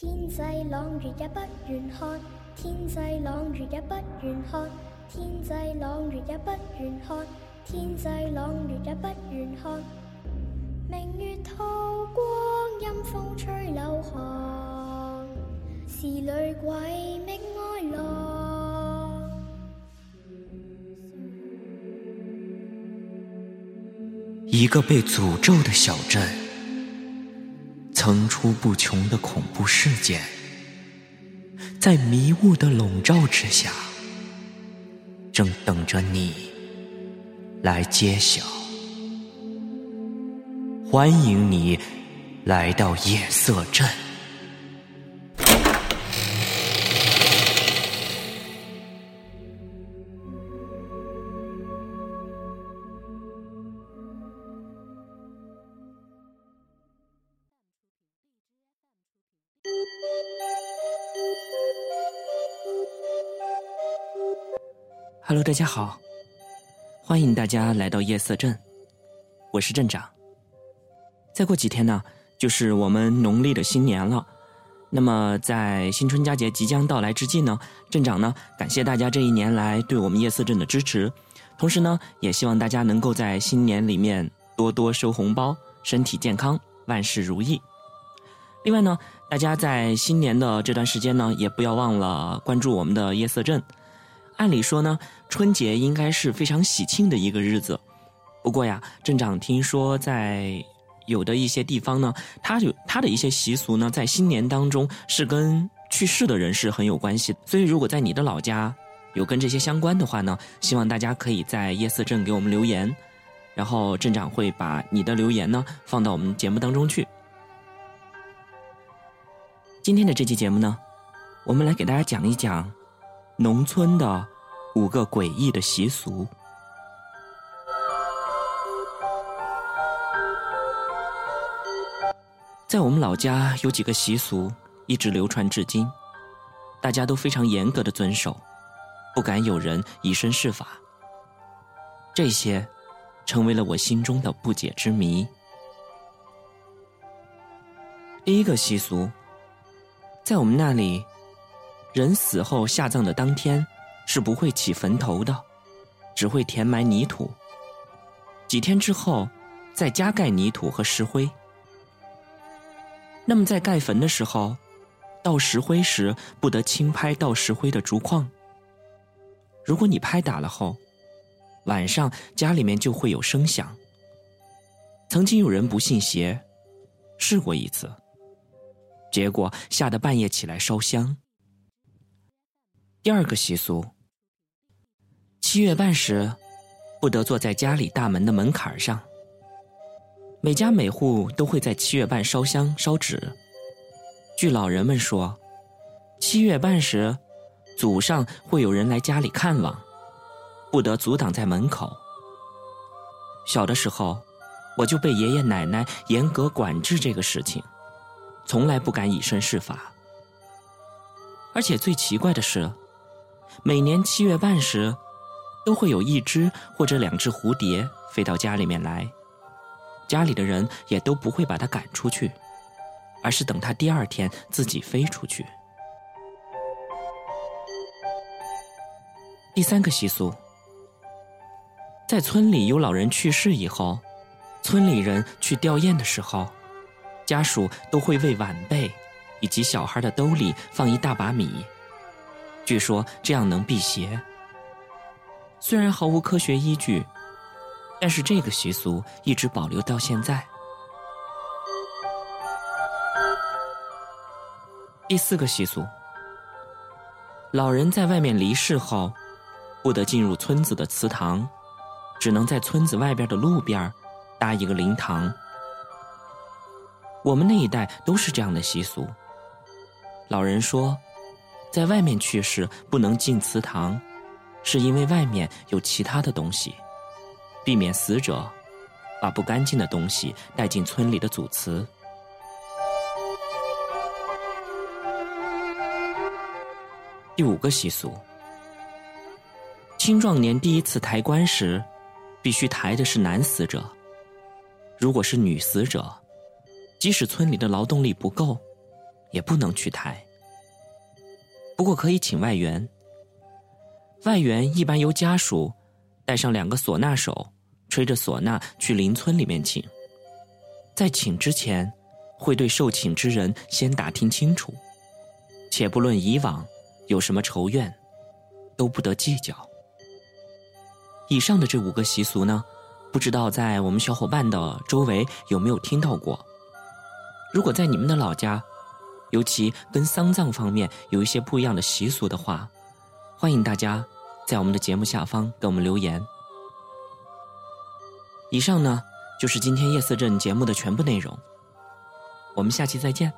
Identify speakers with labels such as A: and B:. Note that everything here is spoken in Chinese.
A: 天際朗月也不願看，天際朗月也不願看，天際朗月也不願看，天際朗月也不願看。明月透光，陰風吹柳寒，是女鬼覓哀郎。
B: 一个被诅咒的小镇，层出不穷的恐怖事件，在迷雾的笼罩之下，正等着你来揭晓。欢迎你来到夜色镇。
C: Hello，大家好，欢迎大家来到夜色镇，我是镇长。再过几天呢，就是我们农历的新年了。那么在新春佳节即将到来之际呢，镇长呢感谢大家这一年来对我们夜色镇的支持，同时呢也希望大家能够在新年里面多多收红包，身体健康，万事如意。另外呢，大家在新年的这段时间呢，也不要忘了关注我们的夜色镇。按理说呢，春节应该是非常喜庆的一个日子。不过呀，镇长听说在有的一些地方呢，它有它的一些习俗呢，在新年当中是跟去世的人是很有关系。所以，如果在你的老家有跟这些相关的话呢，希望大家可以在夜色镇给我们留言，然后镇长会把你的留言呢放到我们节目当中去。今天的这期节目呢，我们来给大家讲一讲。农村的五个诡异的习俗，在我们老家有几个习俗一直流传至今，大家都非常严格的遵守，不敢有人以身试法。这些成为了我心中的不解之谜。第一个习俗，在我们那里。人死后下葬的当天是不会起坟头的，只会填埋泥土。几天之后再加盖泥土和石灰。那么在盖坟的时候，倒石灰时不得轻拍倒石灰的竹筐。如果你拍打了后，晚上家里面就会有声响。曾经有人不信邪，试过一次，结果吓得半夜起来烧香。第二个习俗，七月半时，不得坐在家里大门的门槛上。每家每户都会在七月半烧香烧纸。据老人们说，七月半时，祖上会有人来家里看望，不得阻挡在门口。小的时候，我就被爷爷奶奶严格管制这个事情，从来不敢以身试法。而且最奇怪的是。每年七月半时，都会有一只或者两只蝴蝶飞到家里面来，家里的人也都不会把它赶出去，而是等它第二天自己飞出去。第三个习俗，在村里有老人去世以后，村里人去吊唁的时候，家属都会为晚辈以及小孩的兜里放一大把米。据说这样能辟邪，虽然毫无科学依据，但是这个习俗一直保留到现在。第四个习俗，老人在外面离世后，不得进入村子的祠堂，只能在村子外边的路边搭一个灵堂。我们那一代都是这样的习俗。老人说。在外面去世不能进祠堂，是因为外面有其他的东西，避免死者把不干净的东西带进村里的祖祠。第五个习俗：青壮年第一次抬棺时，必须抬的是男死者。如果是女死者，即使村里的劳动力不够，也不能去抬。不过可以请外援。外援一般由家属带上两个唢呐手，吹着唢呐去邻村里面请。在请之前，会对受请之人先打听清楚，且不论以往有什么仇怨，都不得计较。以上的这五个习俗呢，不知道在我们小伙伴的周围有没有听到过？如果在你们的老家，尤其跟丧葬方面有一些不一样的习俗的话，欢迎大家在我们的节目下方给我们留言。以上呢，就是今天夜色镇节目的全部内容。我们下期再见。